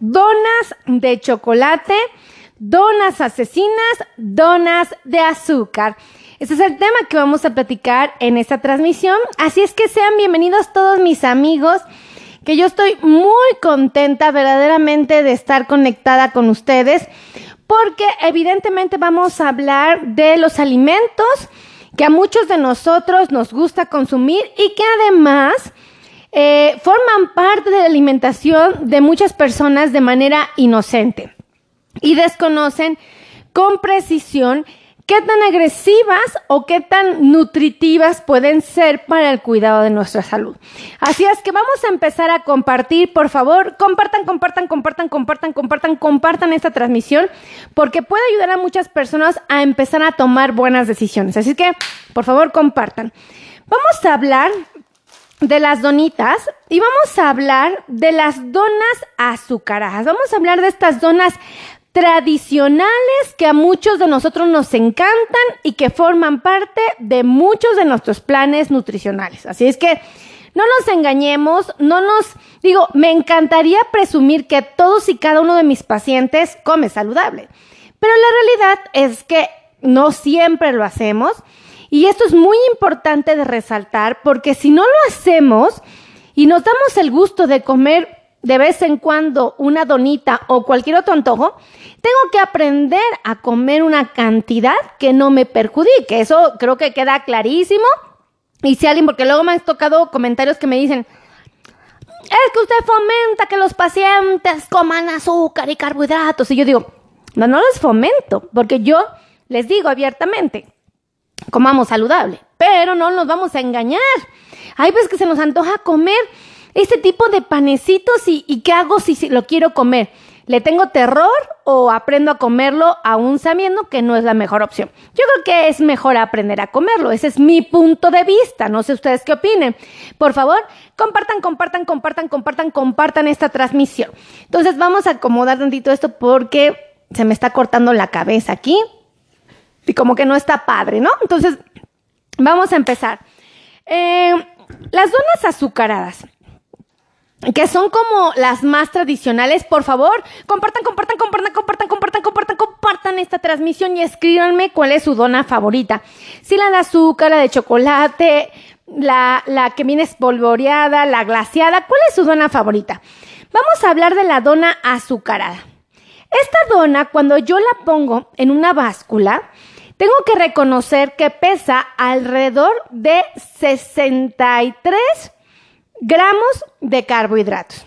donas de chocolate, donas asesinas, donas de azúcar. Este es el tema que vamos a platicar en esta transmisión. Así es que sean bienvenidos todos mis amigos, que yo estoy muy contenta verdaderamente de estar conectada con ustedes, porque evidentemente vamos a hablar de los alimentos que a muchos de nosotros nos gusta consumir y que además eh, forman parte de la alimentación de muchas personas de manera inocente y desconocen con precisión qué tan agresivas o qué tan nutritivas pueden ser para el cuidado de nuestra salud. Así es que vamos a empezar a compartir, por favor, compartan, compartan, compartan, compartan, compartan, compartan esta transmisión, porque puede ayudar a muchas personas a empezar a tomar buenas decisiones. Así que, por favor, compartan. Vamos a hablar de las donitas y vamos a hablar de las donas azucaradas. Vamos a hablar de estas donas tradicionales que a muchos de nosotros nos encantan y que forman parte de muchos de nuestros planes nutricionales. Así es que no nos engañemos, no nos digo, me encantaría presumir que todos y cada uno de mis pacientes come saludable, pero la realidad es que no siempre lo hacemos y esto es muy importante de resaltar porque si no lo hacemos y nos damos el gusto de comer de vez en cuando una donita o cualquier otro antojo, tengo que aprender a comer una cantidad que no me perjudique. Eso creo que queda clarísimo. Y si alguien, porque luego me han tocado comentarios que me dicen, es que usted fomenta que los pacientes coman azúcar y carbohidratos. Y yo digo, no, no los fomento, porque yo les digo abiertamente, comamos saludable, pero no nos vamos a engañar. Hay veces que se nos antoja comer este tipo de panecitos y, y ¿qué hago si lo quiero comer? ¿Le tengo terror o aprendo a comerlo aún sabiendo que no es la mejor opción? Yo creo que es mejor aprender a comerlo. Ese es mi punto de vista. No sé ustedes qué opinen. Por favor, compartan, compartan, compartan, compartan, compartan esta transmisión. Entonces vamos a acomodar tantito esto porque se me está cortando la cabeza aquí y como que no está padre, ¿no? Entonces, vamos a empezar. Eh, las donas azucaradas que son como las más tradicionales, por favor, compartan, compartan, compartan, compartan, compartan, compartan, compartan esta transmisión y escríbanme cuál es su dona favorita. Si la de azúcar, la de chocolate, la, la que viene espolvoreada, la glaciada, ¿cuál es su dona favorita? Vamos a hablar de la dona azucarada. Esta dona, cuando yo la pongo en una báscula, tengo que reconocer que pesa alrededor de 63 gramos de carbohidratos.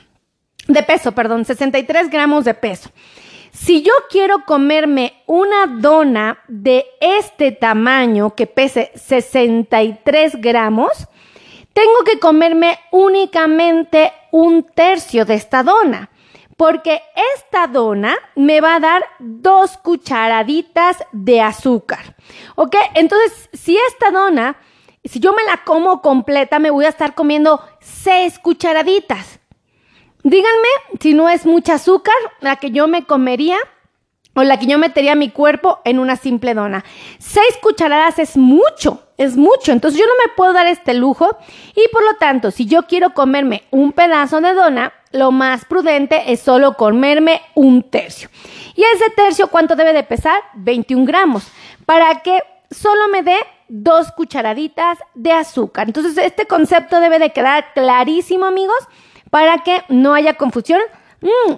De peso, perdón, 63 gramos de peso. Si yo quiero comerme una dona de este tamaño que pese 63 gramos, tengo que comerme únicamente un tercio de esta dona, porque esta dona me va a dar dos cucharaditas de azúcar. ¿Ok? Entonces, si esta dona si yo me la como completa, me voy a estar comiendo seis cucharaditas. Díganme si no es mucha azúcar la que yo me comería o la que yo metería mi cuerpo en una simple dona. Seis cucharadas es mucho, es mucho. Entonces yo no me puedo dar este lujo y por lo tanto, si yo quiero comerme un pedazo de dona, lo más prudente es solo comerme un tercio. ¿Y ese tercio cuánto debe de pesar? 21 gramos. Para que solo me dé dos cucharaditas de azúcar. Entonces, este concepto debe de quedar clarísimo, amigos, para que no haya confusión mm,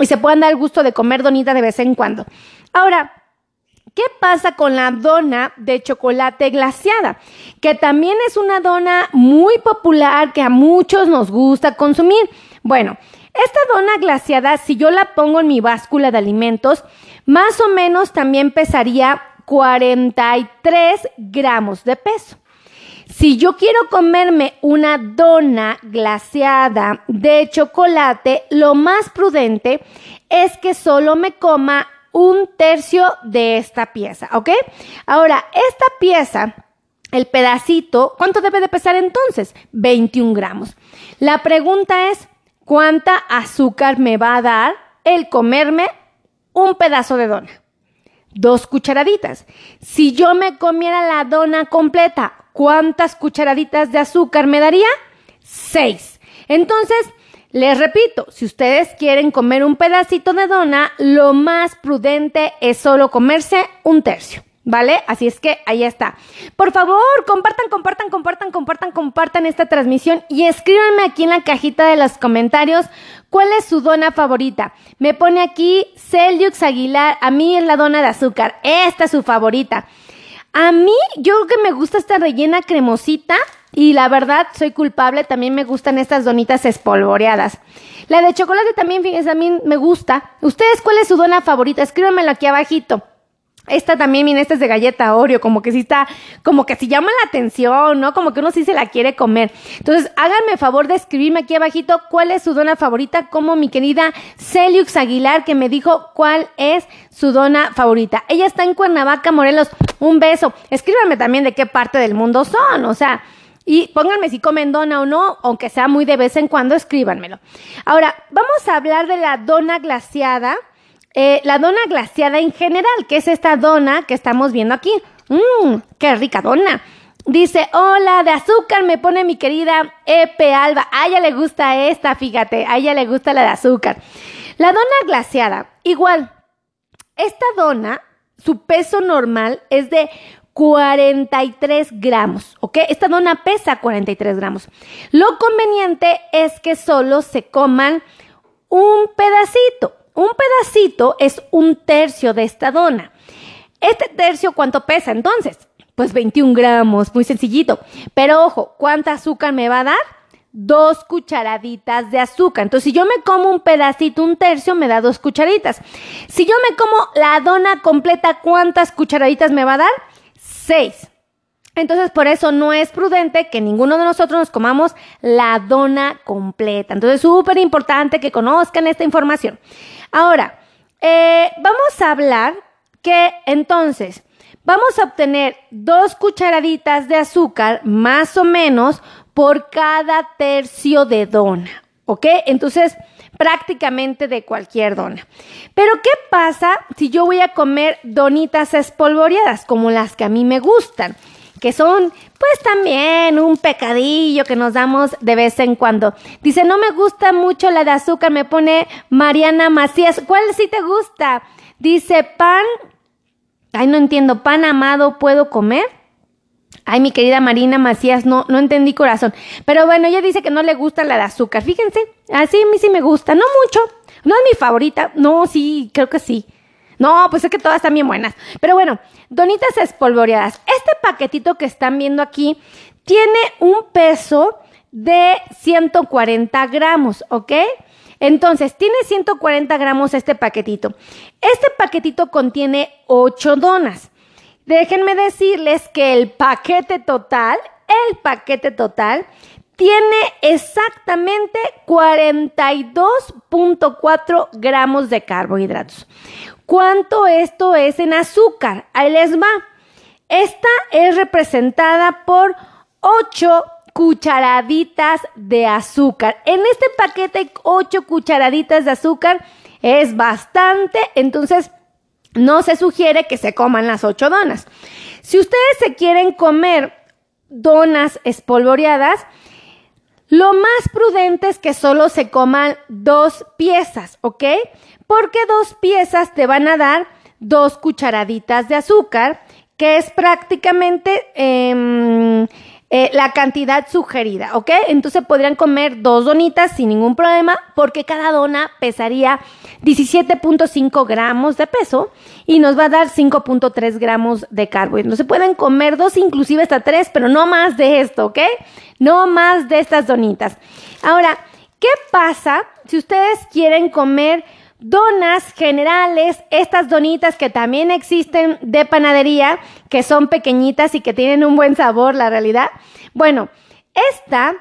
y se puedan dar el gusto de comer donita de vez en cuando. Ahora, ¿Qué pasa con la dona de chocolate glaciada? Que también es una dona muy popular que a muchos nos gusta consumir. Bueno, esta dona glaciada, si yo la pongo en mi báscula de alimentos, más o menos también pesaría 43 gramos de peso. Si yo quiero comerme una dona glaseada de chocolate, lo más prudente es que solo me coma un tercio de esta pieza, ¿ok? Ahora, esta pieza, el pedacito, ¿cuánto debe de pesar entonces? 21 gramos. La pregunta es, ¿cuánta azúcar me va a dar el comerme un pedazo de dona? dos cucharaditas. Si yo me comiera la dona completa, ¿cuántas cucharaditas de azúcar me daría? Seis. Entonces, Les repito, si ustedes quieren comer un pedacito de dona, lo más prudente es solo comerse un tercio. ¿Vale? Así es que ahí está. Por favor, compartan, compartan, compartan, compartan, compartan esta transmisión y escríbanme aquí en la cajita de los comentarios cuál es su dona favorita. Me pone aquí Celiux Aguilar, a mí es la dona de azúcar, esta es su favorita. A mí, yo creo que me gusta esta rellena cremosita y la verdad soy culpable, también me gustan estas donitas espolvoreadas. La de chocolate también, fíjense, a mí me gusta. ¿Ustedes cuál es su dona favorita? Escríbanmelo aquí abajito. Esta también, miren, esta es de galleta Oreo, como que sí está, como que sí llama la atención, ¿no? Como que uno sí se la quiere comer. Entonces, háganme favor de escribirme aquí abajito cuál es su dona favorita, como mi querida Celiux Aguilar, que me dijo cuál es su dona favorita. Ella está en Cuernavaca, Morelos. Un beso. Escríbanme también de qué parte del mundo son, o sea, y pónganme si comen dona o no, aunque sea muy de vez en cuando, escríbanmelo. Ahora, vamos a hablar de la dona glaciada eh, la dona glaciada en general, que es esta dona que estamos viendo aquí. Mmm, qué rica dona. Dice, hola, de azúcar me pone mi querida Epe Alba. A ella le gusta esta, fíjate, a ella le gusta la de azúcar. La dona glaciada, igual, esta dona, su peso normal es de 43 gramos, ¿ok? Esta dona pesa 43 gramos. Lo conveniente es que solo se coman un pedacito, un pedacito es un tercio de esta dona. Este tercio, ¿cuánto pesa entonces? Pues 21 gramos, muy sencillito. Pero ojo, ¿cuánta azúcar me va a dar? Dos cucharaditas de azúcar. Entonces, si yo me como un pedacito, un tercio, me da dos cucharaditas. Si yo me como la dona completa, ¿cuántas cucharaditas me va a dar? Seis. Entonces, por eso no es prudente que ninguno de nosotros nos comamos la dona completa. Entonces, súper importante que conozcan esta información. Ahora, eh, vamos a hablar que entonces vamos a obtener dos cucharaditas de azúcar más o menos por cada tercio de dona, ¿ok? Entonces, prácticamente de cualquier dona. Pero, ¿qué pasa si yo voy a comer donitas espolvoreadas, como las que a mí me gustan? Que son pues también un pecadillo que nos damos de vez en cuando. Dice, no me gusta mucho la de azúcar, me pone Mariana Macías. ¿Cuál sí te gusta? Dice, pan, ay, no entiendo, pan amado, ¿puedo comer? Ay, mi querida Marina Macías, no, no entendí corazón. Pero bueno, ella dice que no le gusta la de azúcar. Fíjense, así a mí sí me gusta, no mucho. No es mi favorita. No, sí, creo que sí. No, pues es que todas están bien buenas. Pero bueno, donitas espolvoreadas. Este paquetito que están viendo aquí tiene un peso de 140 gramos, ¿ok? Entonces, tiene 140 gramos este paquetito. Este paquetito contiene 8 donas. Déjenme decirles que el paquete total, el paquete total, tiene exactamente 42.4 gramos de carbohidratos. ¿Cuánto esto es en azúcar? Ahí les va. Esta es representada por 8 cucharaditas de azúcar. En este paquete hay 8 cucharaditas de azúcar. Es bastante, entonces no se sugiere que se coman las 8 donas. Si ustedes se quieren comer donas espolvoreadas, lo más prudente es que solo se coman dos piezas, ¿ok? Porque dos piezas te van a dar dos cucharaditas de azúcar, que es prácticamente em, eh, la cantidad sugerida, ¿ok? Entonces podrían comer dos donitas sin ningún problema, porque cada dona pesaría 17.5 gramos de peso y nos va a dar 5.3 gramos de carbohidratos. Se pueden comer dos, inclusive hasta tres, pero no más de esto, ¿ok? No más de estas donitas. Ahora, ¿qué pasa si ustedes quieren comer donas generales, estas donitas que también existen de panadería, que son pequeñitas y que tienen un buen sabor, la realidad? Bueno, esta,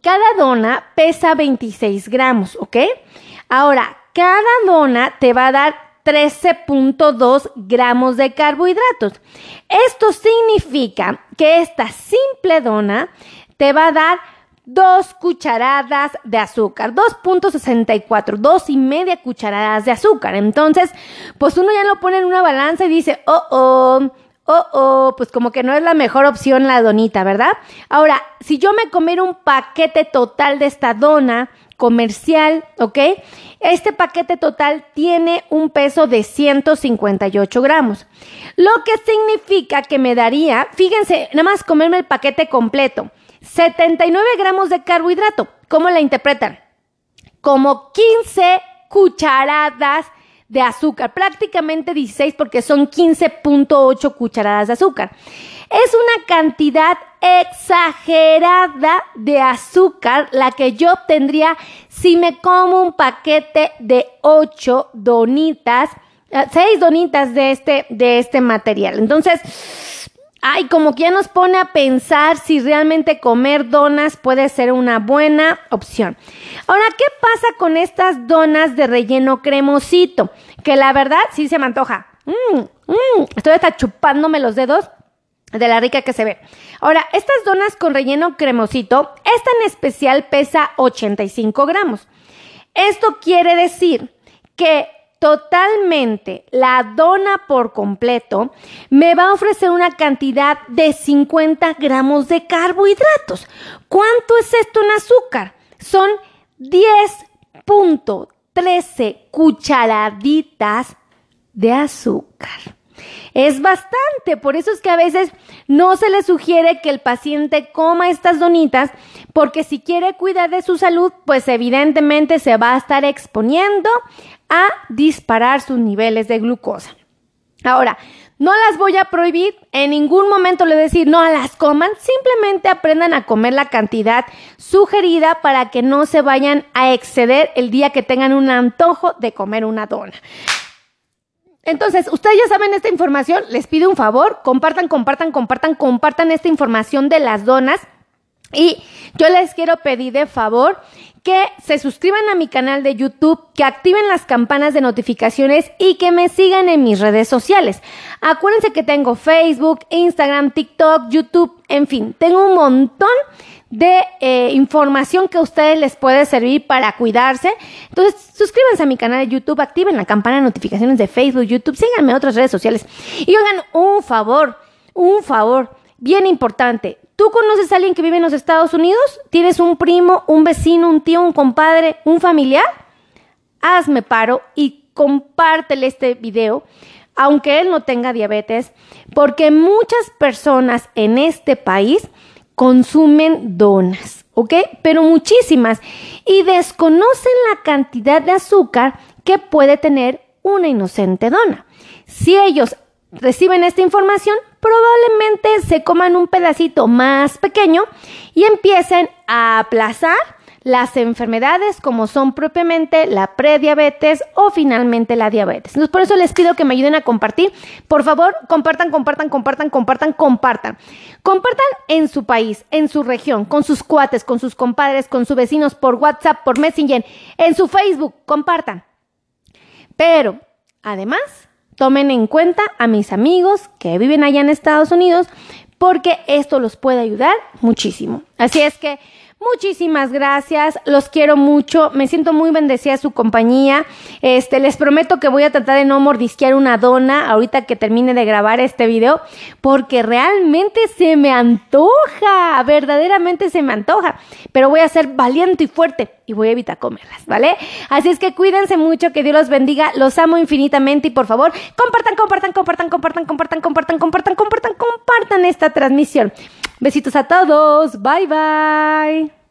cada dona pesa 26 gramos, ¿ok? Ahora, cada dona te va a dar 13.2 gramos de carbohidratos. Esto significa que esta simple dona te va a dar dos cucharadas de azúcar, 2.64, dos y media cucharadas de azúcar. Entonces, pues uno ya lo pone en una balanza y dice, oh, oh, oh, oh, pues como que no es la mejor opción la donita, ¿verdad? Ahora, si yo me comiera un paquete total de esta dona, comercial, ¿ok? Este paquete total tiene un peso de 158 gramos, lo que significa que me daría, fíjense, nada más comerme el paquete completo, 79 gramos de carbohidrato. ¿Cómo la interpretan? Como 15 cucharadas de azúcar, prácticamente 16 porque son 15.8 cucharadas de azúcar. Es una cantidad exagerada de azúcar la que yo obtendría si me como un paquete de 8 donitas, 6 eh, donitas de este, de este material. Entonces, ay, como que ya nos pone a pensar si realmente comer donas puede ser una buena opción. Ahora, ¿qué pasa con estas donas de relleno cremosito? Que la verdad sí se me antoja. Mm, mm, estoy hasta chupándome los dedos de la rica que se ve. Ahora, estas donas con relleno cremosito, esta en especial pesa 85 gramos. Esto quiere decir que totalmente la dona por completo me va a ofrecer una cantidad de 50 gramos de carbohidratos. ¿Cuánto es esto en azúcar? Son 10.13 cucharaditas de azúcar. Es bastante, por eso es que a veces no se le sugiere que el paciente coma estas donitas, porque si quiere cuidar de su salud, pues evidentemente se va a estar exponiendo a disparar sus niveles de glucosa. Ahora, no las voy a prohibir, en ningún momento le voy a decir no las coman, simplemente aprendan a comer la cantidad sugerida para que no se vayan a exceder el día que tengan un antojo de comer una dona. Entonces, ustedes ya saben esta información, les pido un favor, compartan, compartan, compartan, compartan esta información de las donas. Y yo les quiero pedir de favor que se suscriban a mi canal de YouTube, que activen las campanas de notificaciones y que me sigan en mis redes sociales. Acuérdense que tengo Facebook, Instagram, TikTok, YouTube, en fin, tengo un montón de eh, información que a ustedes les puede servir para cuidarse. Entonces, suscríbanse a mi canal de YouTube, activen la campana de notificaciones de Facebook, YouTube, síganme en otras redes sociales. Y hagan un favor, un favor bien importante. ¿Tú conoces a alguien que vive en los Estados Unidos? ¿Tienes un primo, un vecino, un tío, un compadre, un familiar? Hazme paro y compártele este video, aunque él no tenga diabetes, porque muchas personas en este país consumen donas, ¿ok? Pero muchísimas y desconocen la cantidad de azúcar que puede tener una inocente dona. Si ellos reciben esta información, probablemente se coman un pedacito más pequeño y empiecen a aplazar las enfermedades como son propiamente la prediabetes o finalmente la diabetes. Entonces, por eso les pido que me ayuden a compartir. Por favor, compartan, compartan, compartan, compartan, compartan. Compartan en su país, en su región, con sus cuates, con sus compadres, con sus vecinos, por WhatsApp, por Messenger, en su Facebook, compartan. Pero, además, tomen en cuenta a mis amigos que viven allá en Estados Unidos porque esto los puede ayudar muchísimo. Así es que Muchísimas gracias, los quiero mucho, me siento muy bendecida su compañía. Este, les prometo que voy a tratar de no mordisquear una dona ahorita que termine de grabar este video, porque realmente se me antoja, verdaderamente se me antoja, pero voy a ser valiente y fuerte y voy a evitar comerlas, ¿vale? Así es que cuídense mucho, que Dios los bendiga, los amo infinitamente y por favor, compartan, compartan, compartan, compartan, compartan, compartan, compartan, compartan, compartan esta transmisión. Besitos a todos. Bye bye.